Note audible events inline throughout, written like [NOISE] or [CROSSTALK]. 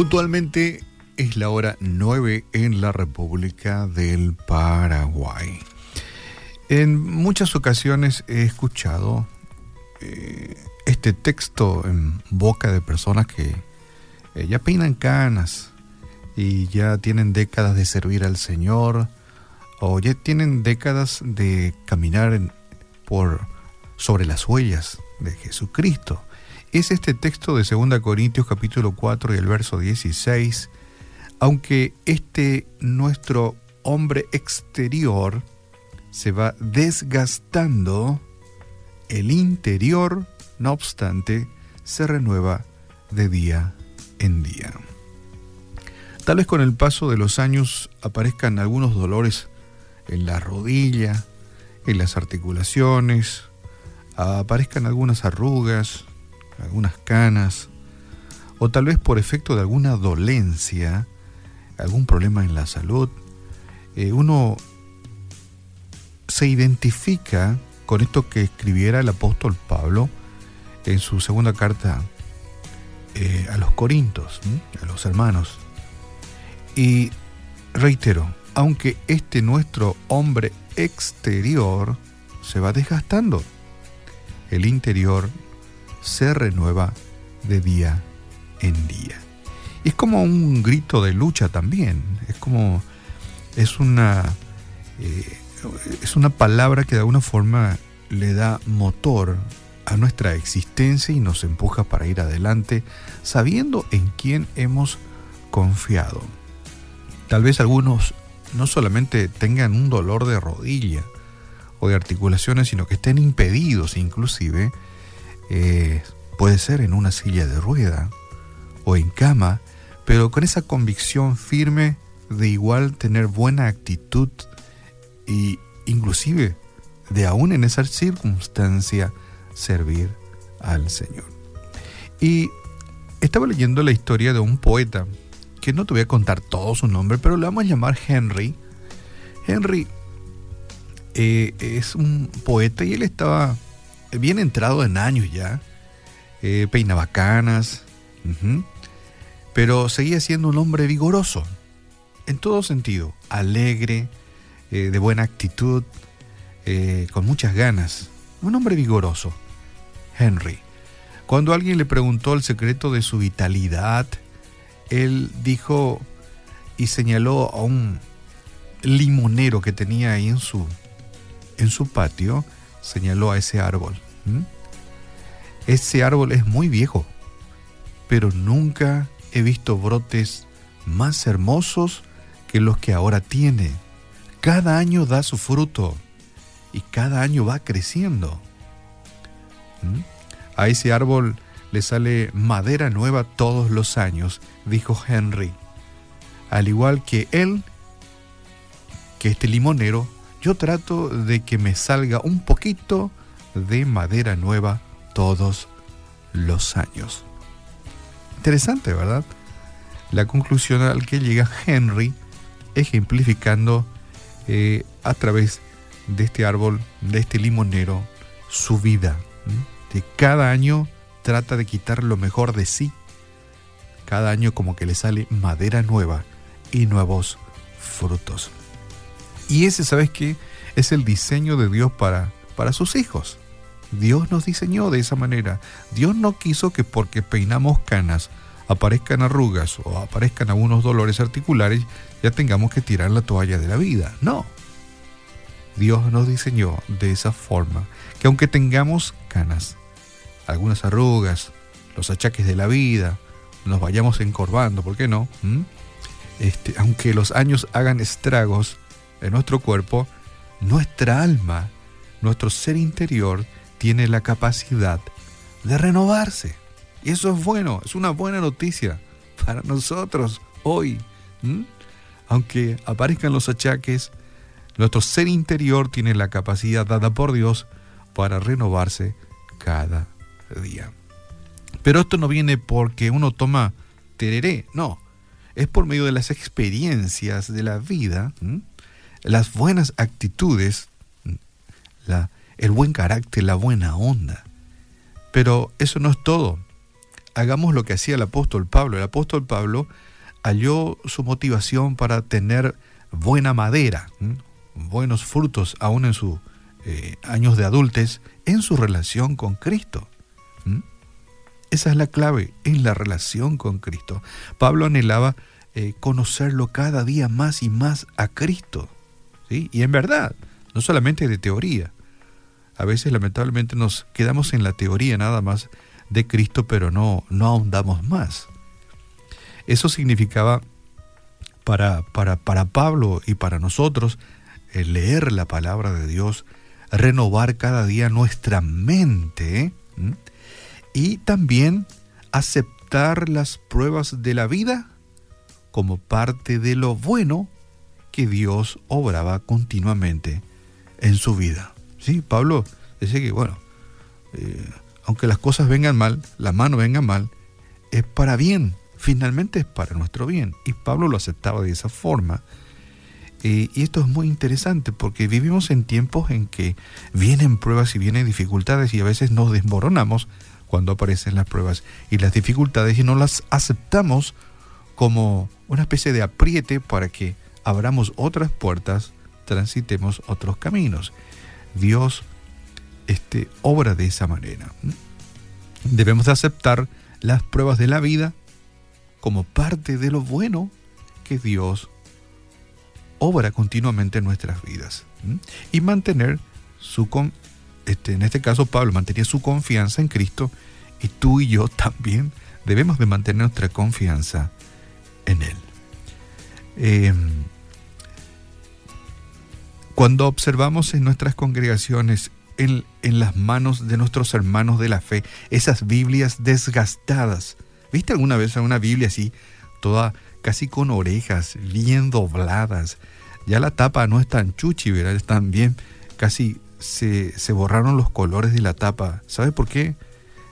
Puntualmente es la hora 9 en la República del Paraguay. En muchas ocasiones he escuchado eh, este texto en boca de personas que eh, ya peinan canas y ya tienen décadas de servir al Señor o ya tienen décadas de caminar por sobre las huellas de Jesucristo es este texto de 2 Corintios capítulo 4 y el verso 16, aunque este nuestro hombre exterior se va desgastando, el interior, no obstante, se renueva de día en día. Tal vez con el paso de los años aparezcan algunos dolores en la rodilla, en las articulaciones, aparezcan algunas arrugas, algunas canas, o tal vez por efecto de alguna dolencia, algún problema en la salud, eh, uno se identifica con esto que escribiera el apóstol Pablo en su segunda carta eh, a los Corintos, a los hermanos. Y reitero, aunque este nuestro hombre exterior se va desgastando, el interior se renueva de día en día. es como un grito de lucha también, es como, es una, eh, es una palabra que de alguna forma le da motor a nuestra existencia y nos empuja para ir adelante sabiendo en quién hemos confiado. Tal vez algunos no solamente tengan un dolor de rodilla o de articulaciones, sino que estén impedidos inclusive eh, puede ser en una silla de rueda o en cama, pero con esa convicción firme de igual tener buena actitud y inclusive de aún en esa circunstancia servir al Señor. Y estaba leyendo la historia de un poeta, que no te voy a contar todo su nombre, pero le vamos a llamar Henry. Henry eh, es un poeta y él estaba bien entrado en años ya, eh, peinaba canas, pero seguía siendo un hombre vigoroso, en todo sentido, alegre, eh, de buena actitud, eh, con muchas ganas, un hombre vigoroso, Henry. Cuando alguien le preguntó el secreto de su vitalidad, él dijo y señaló a un limonero que tenía ahí en su, en su patio, señaló a ese árbol. Ese árbol es muy viejo, pero nunca he visto brotes más hermosos que los que ahora tiene. Cada año da su fruto y cada año va creciendo. A ese árbol le sale madera nueva todos los años, dijo Henry. Al igual que él, que este limonero yo trato de que me salga un poquito de madera nueva todos los años. Interesante, ¿verdad? La conclusión al que llega Henry ejemplificando eh, a través de este árbol, de este limonero, su vida. De cada año trata de quitar lo mejor de sí. Cada año como que le sale madera nueva y nuevos frutos. Y ese, ¿sabes qué? Es el diseño de Dios para, para sus hijos. Dios nos diseñó de esa manera. Dios no quiso que porque peinamos canas aparezcan arrugas o aparezcan algunos dolores articulares, ya tengamos que tirar la toalla de la vida. No. Dios nos diseñó de esa forma que aunque tengamos canas, algunas arrugas, los achaques de la vida, nos vayamos encorvando, ¿por qué no? ¿Mm? Este, aunque los años hagan estragos, en nuestro cuerpo, nuestra alma, nuestro ser interior, tiene la capacidad de renovarse. Y eso es bueno, es una buena noticia para nosotros hoy. Aunque aparezcan los achaques, nuestro ser interior tiene la capacidad dada por Dios para renovarse cada día. Pero esto no viene porque uno toma tereré, no. Es por medio de las experiencias de la vida las buenas actitudes, el buen carácter, la buena onda. Pero eso no es todo. hagamos lo que hacía el apóstol Pablo. El apóstol Pablo halló su motivación para tener buena madera, buenos frutos aún en sus eh, años de adultez, en su relación con Cristo. Esa es la clave, en la relación con Cristo. Pablo anhelaba eh, conocerlo cada día más y más a Cristo. Y en verdad, no solamente de teoría. A veces lamentablemente nos quedamos en la teoría nada más de Cristo, pero no, no ahondamos más. Eso significaba para, para, para Pablo y para nosotros leer la palabra de Dios, renovar cada día nuestra mente y también aceptar las pruebas de la vida como parte de lo bueno Dios obraba continuamente en su vida. Sí, Pablo dice que, bueno, eh, aunque las cosas vengan mal, la mano venga mal, es para bien, finalmente es para nuestro bien. Y Pablo lo aceptaba de esa forma. Eh, y esto es muy interesante porque vivimos en tiempos en que vienen pruebas y vienen dificultades y a veces nos desmoronamos cuando aparecen las pruebas y las dificultades y no las aceptamos como una especie de apriete para que abramos otras puertas, transitemos otros caminos. Dios este, obra de esa manera. Debemos aceptar las pruebas de la vida como parte de lo bueno que Dios obra continuamente en nuestras vidas. Y mantener su, este, en este caso Pablo mantenía su confianza en Cristo y tú y yo [LAUGHS] también debemos de mantener nuestra confianza en Él. Em, cuando observamos en nuestras congregaciones, en, en, las manos de nuestros hermanos de la fe, esas Biblias desgastadas, ¿viste alguna vez una Biblia así, toda casi con orejas, bien dobladas? Ya la tapa no es tan chuchi, ¿verdad? Están bien, casi se, se borraron los colores de la tapa. ¿Sabe por qué?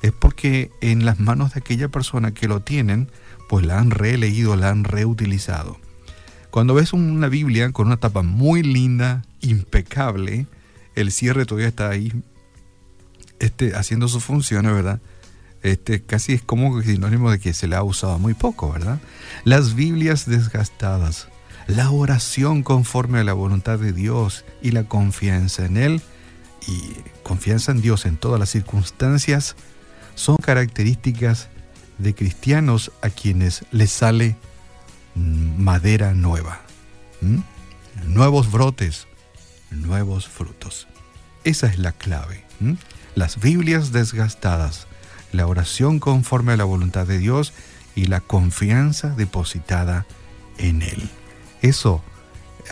Es porque en las manos de aquella persona que lo tienen, pues la han releído, la han reutilizado. Cuando ves una Biblia con una tapa muy linda, impecable, el cierre todavía está ahí este, haciendo su función, ¿verdad? Este, casi es como sinónimo de que se le ha usado muy poco, ¿verdad? Las Biblias desgastadas, la oración conforme a la voluntad de Dios y la confianza en Él y confianza en Dios en todas las circunstancias son características de cristianos a quienes les sale madera nueva, nuevos brotes, nuevos frutos. Esa es la clave. Las Biblias desgastadas, la oración conforme a la voluntad de Dios y la confianza depositada en Él. Eso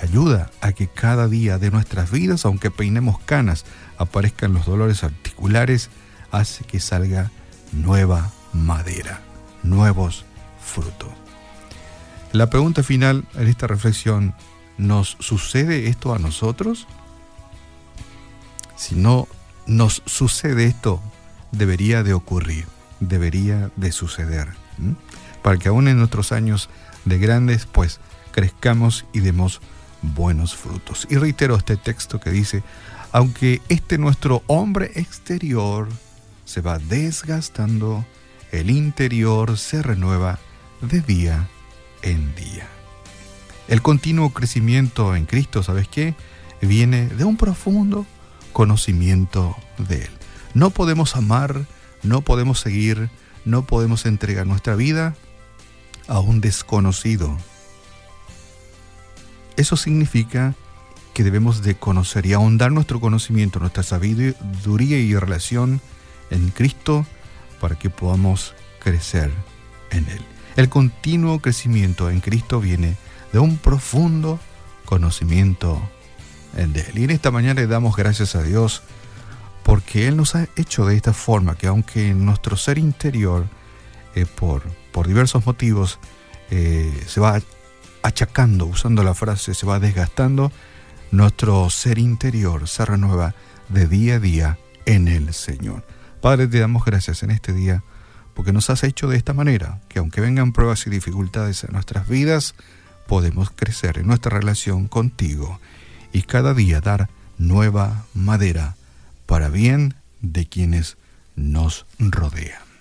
ayuda a que cada día de nuestras vidas, aunque peinemos canas, aparezcan los dolores articulares, hace que salga nueva madera, nuevos frutos. La pregunta final en esta reflexión, ¿nos sucede esto a nosotros? Si no nos sucede esto, debería de ocurrir, debería de suceder, para que aún en nuestros años de grandes, pues crezcamos y demos buenos frutos. Y reitero este texto que dice, aunque este nuestro hombre exterior se va desgastando, el interior se renueva de día El continuo crecimiento en Cristo, ¿sabes qué? Viene de un profundo conocimiento de Él. No podemos amar, no podemos seguir, no podemos entregar nuestra vida a un desconocido. Eso significa que debemos de conocer y ahondar nuestro conocimiento, nuestra sabiduría y relación en Cristo para que podamos crecer en Él. El continuo crecimiento en Cristo viene de un profundo conocimiento en Él. Y en esta mañana le damos gracias a Dios porque Él nos ha hecho de esta forma que aunque nuestro ser interior, eh, por, por diversos motivos, eh, se va achacando, usando la frase, se va desgastando, nuestro ser interior se renueva de día a día en el Señor. Padre, te damos gracias en este día porque nos has hecho de esta manera, que aunque vengan pruebas y dificultades en nuestras vidas, podemos crecer en nuestra relación contigo y cada día dar nueva madera para bien de quienes nos rodean.